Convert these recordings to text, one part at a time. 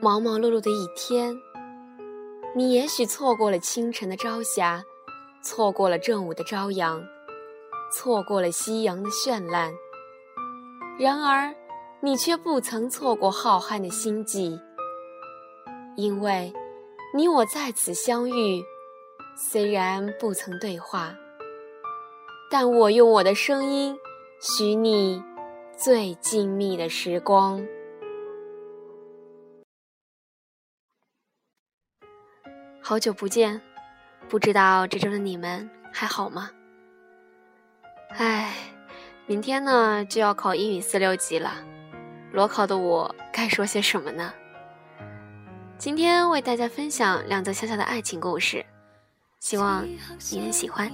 忙忙碌碌的一天，你也许错过了清晨的朝霞，错过了正午的朝阳，错过了夕阳的绚烂。然而，你却不曾错过浩瀚的星际，因为，你我在此相遇，虽然不曾对话，但我用我的声音，许你最静谧的时光。好久不见，不知道这周的你们还好吗？唉，明天呢就要考英语四六级了，裸考的我该说些什么呢？今天为大家分享两则小小的爱情故事，希望你能喜欢。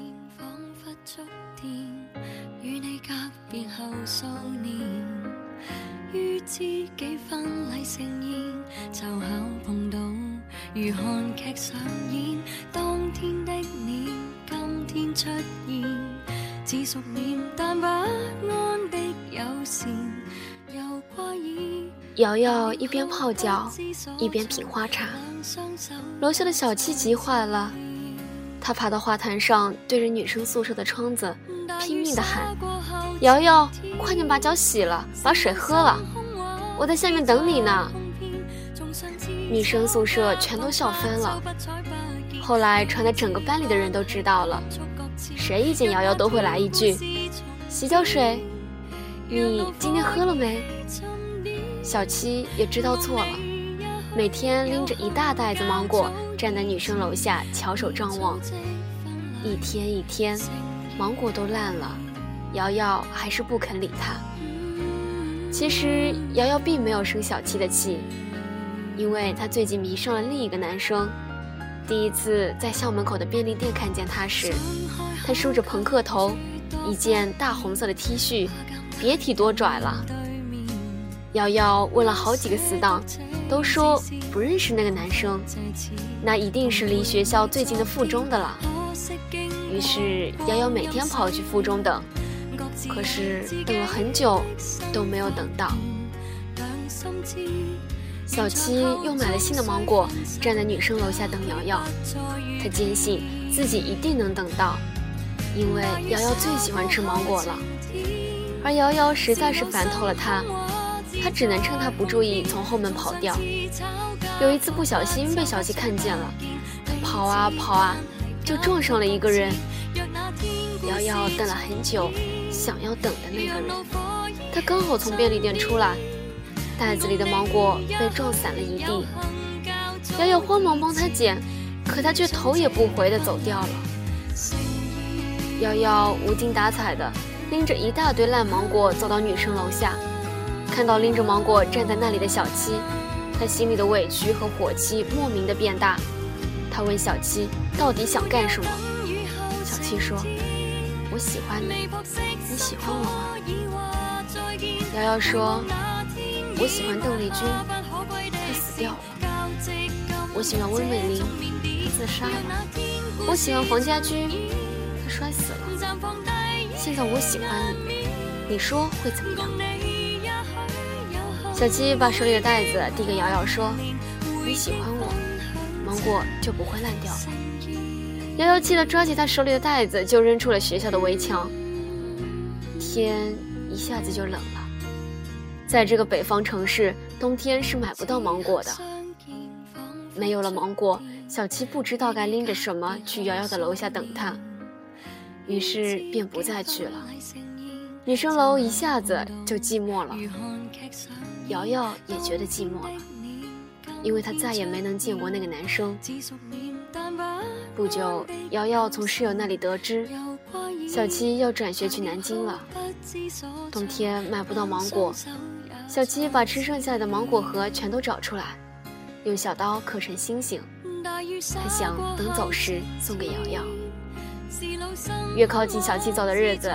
如韩剧上演，当天的你今天出现，只熟面但不安的友善，又怪异。瑶瑶一边泡脚，一边品花茶。楼下的小七急坏了，他爬到花坛上，对着女生宿舍的窗子拼命地喊：“瑶瑶，快点把脚洗了，把水喝了，我在下面等你呢。”女生宿舍全都笑翻了，后来传的整个班里的人都知道了，谁一见瑶瑶都会来一句：“洗脚水，你今天喝了没？”小七也知道错了，每天拎着一大袋子芒果站在女生楼下翘首张望，一天一天，芒果都烂了，瑶瑶还是不肯理他。其实瑶瑶并没有生小七的气。因为他最近迷上了另一个男生，第一次在校门口的便利店看见他时，他梳着朋克头，一件大红色的 T 恤，别提多拽了。瑶瑶问了好几个死党，都说不认识那个男生，那一定是离学校最近的附中的了。于是瑶瑶每天跑去附中等，可是等了很久都没有等到。小七又买了新的芒果，站在女生楼下等瑶瑶。他坚信自己一定能等到，因为瑶瑶最喜欢吃芒果了。而瑶瑶实在是烦透了他，他只能趁他不注意从后门跑掉。有一次不小心被小七看见了，他跑啊跑啊，就撞上了一个人。瑶瑶等了很久，想要等的那个人，他刚好从便利店出来。袋子里的芒果被撞散了一地，瑶瑶慌忙帮他捡，可他却头也不回地走掉了。瑶瑶无精打采的拎着一大堆烂芒果走到女生楼下，看到拎着芒果站在那里的小七，他心里的委屈和火气莫名的变大。他问小七到底想干什么？小七说：“我喜欢你，你喜欢我吗？”瑶瑶说。我喜欢邓丽君，她死掉了；我喜欢温美玲，她自杀了；我喜欢黄家驹，他摔死了。现在我喜欢你，你说会怎么样？小七把手里的袋子递给瑶瑶，说：“你喜欢我，芒果就不会烂掉了。”瑶瑶气得抓起他手里的袋子就扔出了学校的围墙。天一下子就冷了。在这个北方城市，冬天是买不到芒果的。没有了芒果，小七不知道该拎着什么去瑶瑶的楼下等她，于是便不再去了。女生楼一下子就寂寞了，瑶瑶也觉得寂寞了，因为她再也没能见过那个男生。不久，瑶瑶从室友那里得知，小七要转学去南京了。冬天买不到芒果。小七把吃剩下的芒果核全都找出来，用小刀刻成星星。他想等走时送给瑶瑶。越靠近小七走的日子，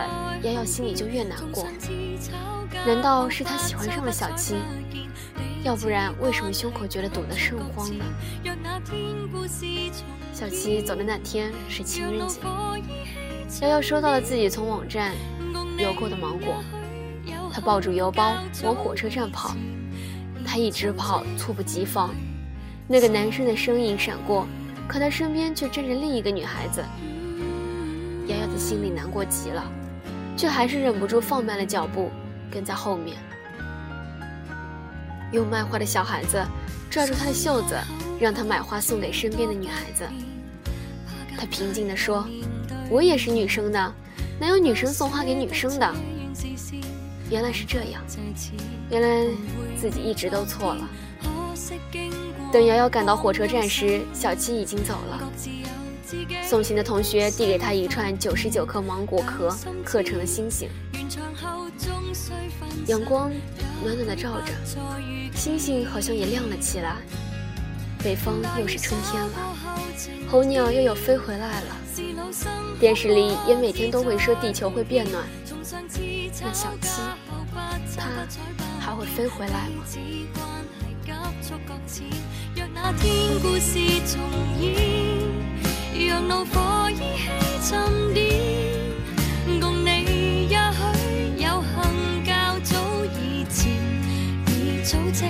瑶瑶心里就越难过。难道是他喜欢上了小七？要不然为什么胸口觉得堵得甚慌呢？小七走的那天是情人节，瑶瑶收到了自己从网站邮购的芒果。他抱住邮包往火车站跑，他一直跑，猝不及防。那个男生的身影闪过，可他身边却站着另一个女孩子。瑶瑶的心里难过极了，却还是忍不住放慢了脚步，跟在后面。用卖花的小孩子抓住他的袖子，让他买花送给身边的女孩子。他平静地说：“我也是女生的，哪有女生送花给女生的？”原来是这样，原来自己一直都错了。等瑶瑶赶到火车站时，小七已经走了。送行的同学递给他一串九十九颗芒果壳刻成的星星。阳光暖暖的照着，星星好像也亮了起来。北方又是春天了，候鸟又要飞回来了。电视里也每天都会说地球会变暖。那小七，他还会飞回来吗？让怒火依稀沉淀，共你也许有幸较早以前已组织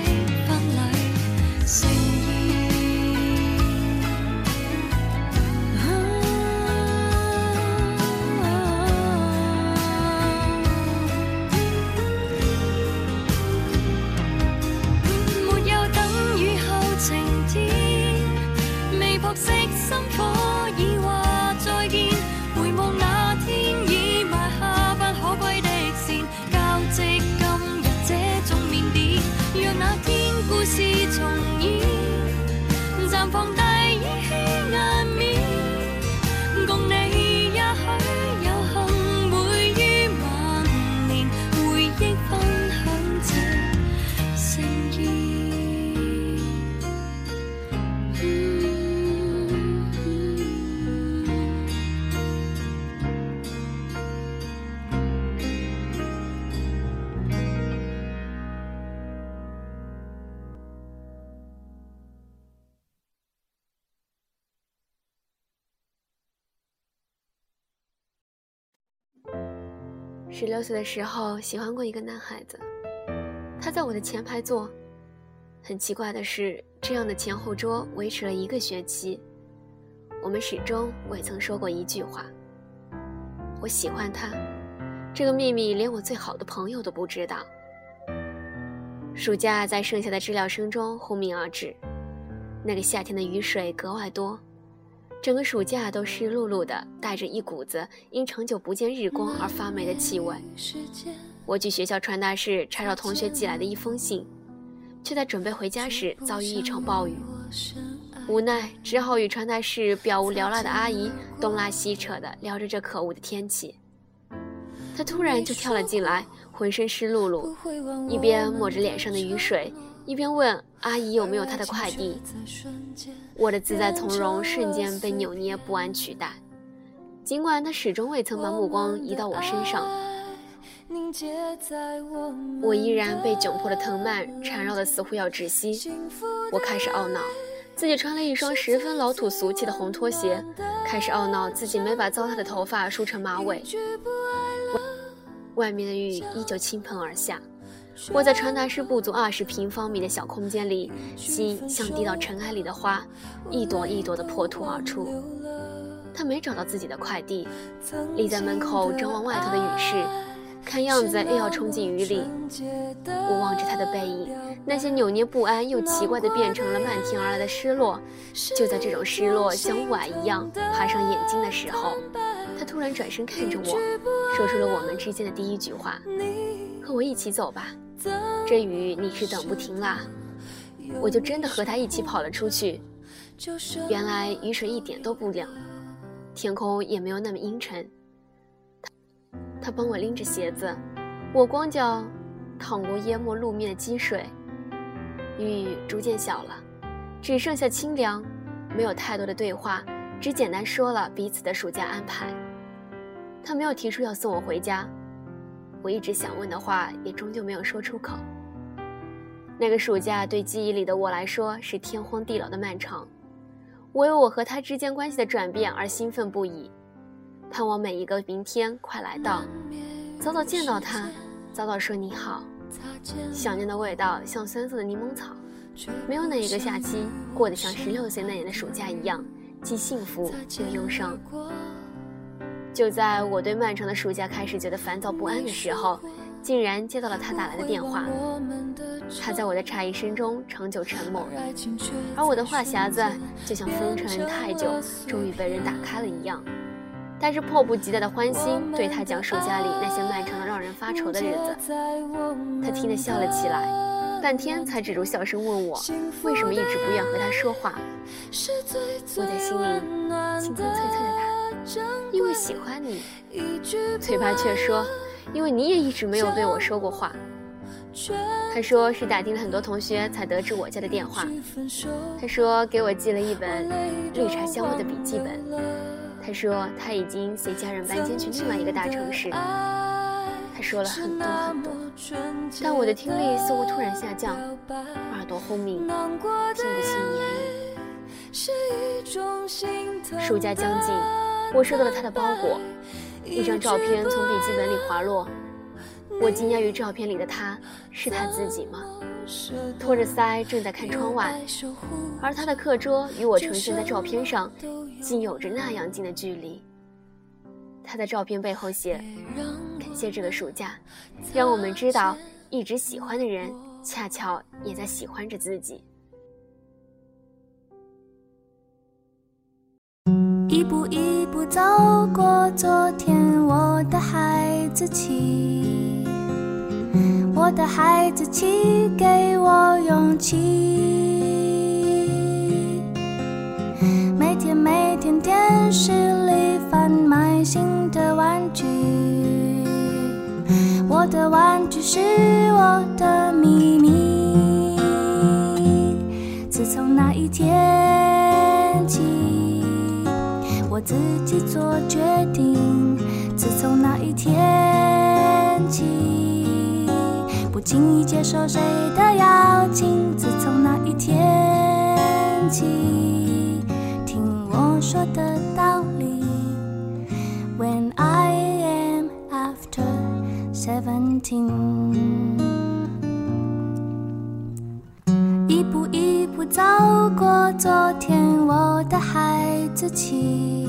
十六岁的时候，喜欢过一个男孩子，他在我的前排坐。很奇怪的是，这样的前后桌维持了一个学期，我们始终未曾说过一句话。我喜欢他，这个秘密连我最好的朋友都不知道。暑假在剩下的知了声中轰鸣而至，那个夏天的雨水格外多。整个暑假都湿漉漉的，带着一股子因长久不见日光而发霉的气味。我去学校传达室查找同学寄来的一封信，却在准备回家时遭遇一场暴雨，无奈只好与传达室表无聊赖的阿姨东拉西扯的聊着这可恶的天气。她突然就跳了进来，浑身湿漉漉，一边抹着脸上的雨水。一边问阿姨有没有她的快递，我的自在从容瞬间被扭捏不安取代。尽管他始终未曾把目光移到我身上，我依然被窘迫的藤蔓缠绕的似乎要窒息。我开始懊恼，自己穿了一双十分老土俗气的红拖鞋，开始懊恼自己没把糟蹋的头发梳成马尾。外面的雨依旧倾盆而下。我在传达室不足二十平方米的小空间里，心像滴到尘埃里的花，一朵一朵的破土而出。他没找到自己的快递，立在门口张望外头的雨势，看样子又要冲进雨里。我望着他的背影，那些扭捏不安又奇怪的变成了漫天而来的失落。就在这种失落像雾霭一样爬上眼睛的时候，他突然转身看着我，说出了我们之间的第一句话：“和我一起走吧。”这雨你是等不停啦，我就真的和他一起跑了出去。原来雨水一点都不凉，天空也没有那么阴沉。他他帮我拎着鞋子，我光脚淌过淹没路面的积水。雨逐渐小了，只剩下清凉，没有太多的对话，只简单说了彼此的暑假安排。他没有提出要送我回家。我一直想问的话，也终究没有说出口。那个暑假对记忆里的我来说是天荒地老的漫长，我为我和他之间关系的转变而兴奋不已，盼望每一个明天快来到，早早见到他，早早说你好，想念的味道像酸涩的柠檬草。没有哪一个夏期过得像十六岁那年的暑假一样，既幸福又忧伤。就在我对漫长的暑假开始觉得烦躁不安的时候，竟然接到了他打来的电话。他在我的诧异声中长久沉默，而我的话匣子就像封尘太久，终于被人打开了一样。带着迫不及待的欢心，对他讲暑假里那些漫长的、让人发愁的日子。他听得笑了起来。半天才止住笑声，问我为什么一直不愿和他说话。我在心里清清脆脆的答：“因为喜欢你。”嘴巴却说：“因为你也一直没有对我说过话。”他说是打听了很多同学才得知我家的电话。他说给我寄了一本绿茶香味的笔记本。他说他已经随家人搬迁去另外一个大城市。他说了很多很多，但我的听力似乎突然下降，耳朵轰鸣，听不清言语。暑假将近，我收到了他的包裹，一张照片从笔记本里滑落。我惊讶于照片里的他是他自己吗？托着腮正在看窗外，而他的课桌与我呈现在照片上，竟有着那样近的距离。他在照片背后写。感谢这个暑假，让我们知道，一直喜欢的人，恰巧也在喜欢着自己。一步一步走过昨天，我的孩子气，我的孩子气，给我勇气。每天每天电视里贩卖新的玩具。我的玩具是我的秘密。自从那一天起，我自己做决定。自从那一天起，不轻易接受谁的邀请。自从那一天起，听我说的道理。When I am after seventeen，一步一步走过昨天，我的孩子气，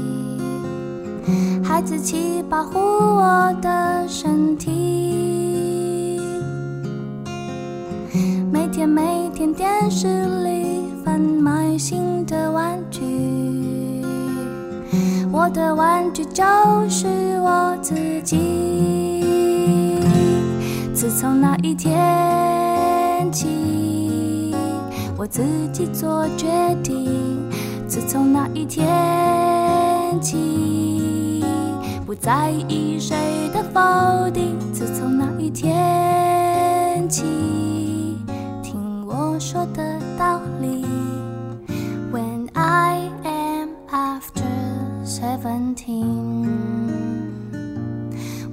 孩子气保护我的身体。每天每天电视里贩卖新的玩具，我的玩具就是我自己。自从那一天起，我自己做决定。自从那一天起，不在意谁的否定。自从那一天起，听我说的道理。When I am after seventeen.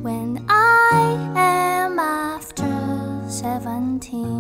When I am after seventeen